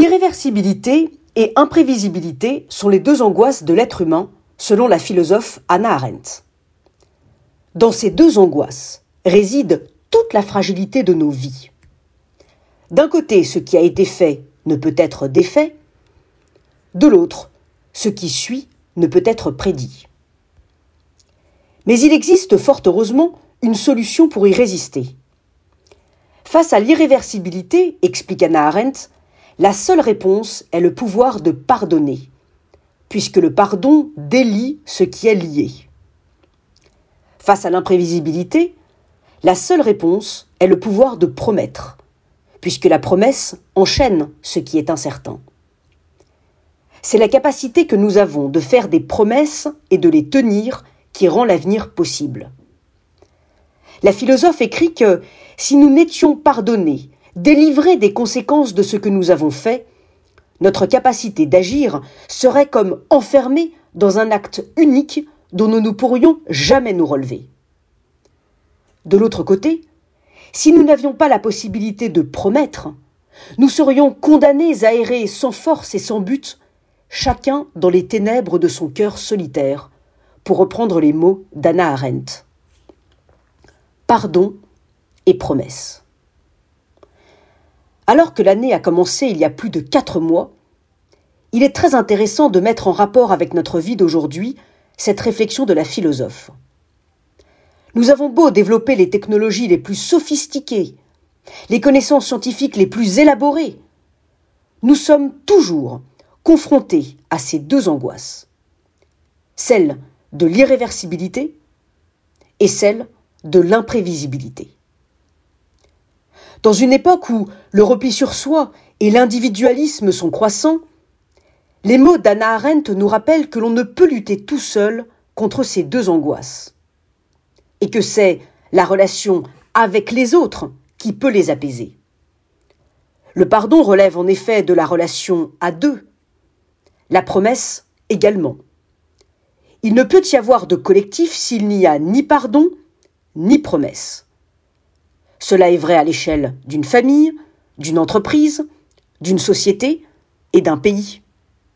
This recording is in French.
Irréversibilité et imprévisibilité sont les deux angoisses de l'être humain, selon la philosophe Anna Arendt. Dans ces deux angoisses réside toute la fragilité de nos vies. D'un côté, ce qui a été fait ne peut être défait, de l'autre, ce qui suit ne peut être prédit. Mais il existe fort heureusement une solution pour y résister. Face à l'irréversibilité, explique Anna Arendt, la seule réponse est le pouvoir de pardonner, puisque le pardon délie ce qui est lié. Face à l'imprévisibilité, la seule réponse est le pouvoir de promettre, puisque la promesse enchaîne ce qui est incertain. C'est la capacité que nous avons de faire des promesses et de les tenir qui rend l'avenir possible. La philosophe écrit que si nous n'étions pardonnés, délivrés des conséquences de ce que nous avons fait, notre capacité d'agir serait comme enfermée dans un acte unique dont nous ne pourrions jamais nous relever. De l'autre côté, si nous n'avions pas la possibilité de promettre, nous serions condamnés à errer sans force et sans but, chacun dans les ténèbres de son cœur solitaire, pour reprendre les mots d'Anna Arendt. Pardon et promesse. Alors que l'année a commencé il y a plus de quatre mois, il est très intéressant de mettre en rapport avec notre vie d'aujourd'hui cette réflexion de la philosophe. Nous avons beau développer les technologies les plus sophistiquées, les connaissances scientifiques les plus élaborées, nous sommes toujours confrontés à ces deux angoisses, celle de l'irréversibilité et celle de l'imprévisibilité. Dans une époque où le repli sur soi et l'individualisme sont croissants, les mots d'Anna Arendt nous rappellent que l'on ne peut lutter tout seul contre ces deux angoisses et que c'est la relation avec les autres qui peut les apaiser. Le pardon relève en effet de la relation à deux, la promesse également. Il ne peut y avoir de collectif s'il n'y a ni pardon ni promesse. Cela est vrai à l'échelle d'une famille, d'une entreprise, d'une société et d'un pays.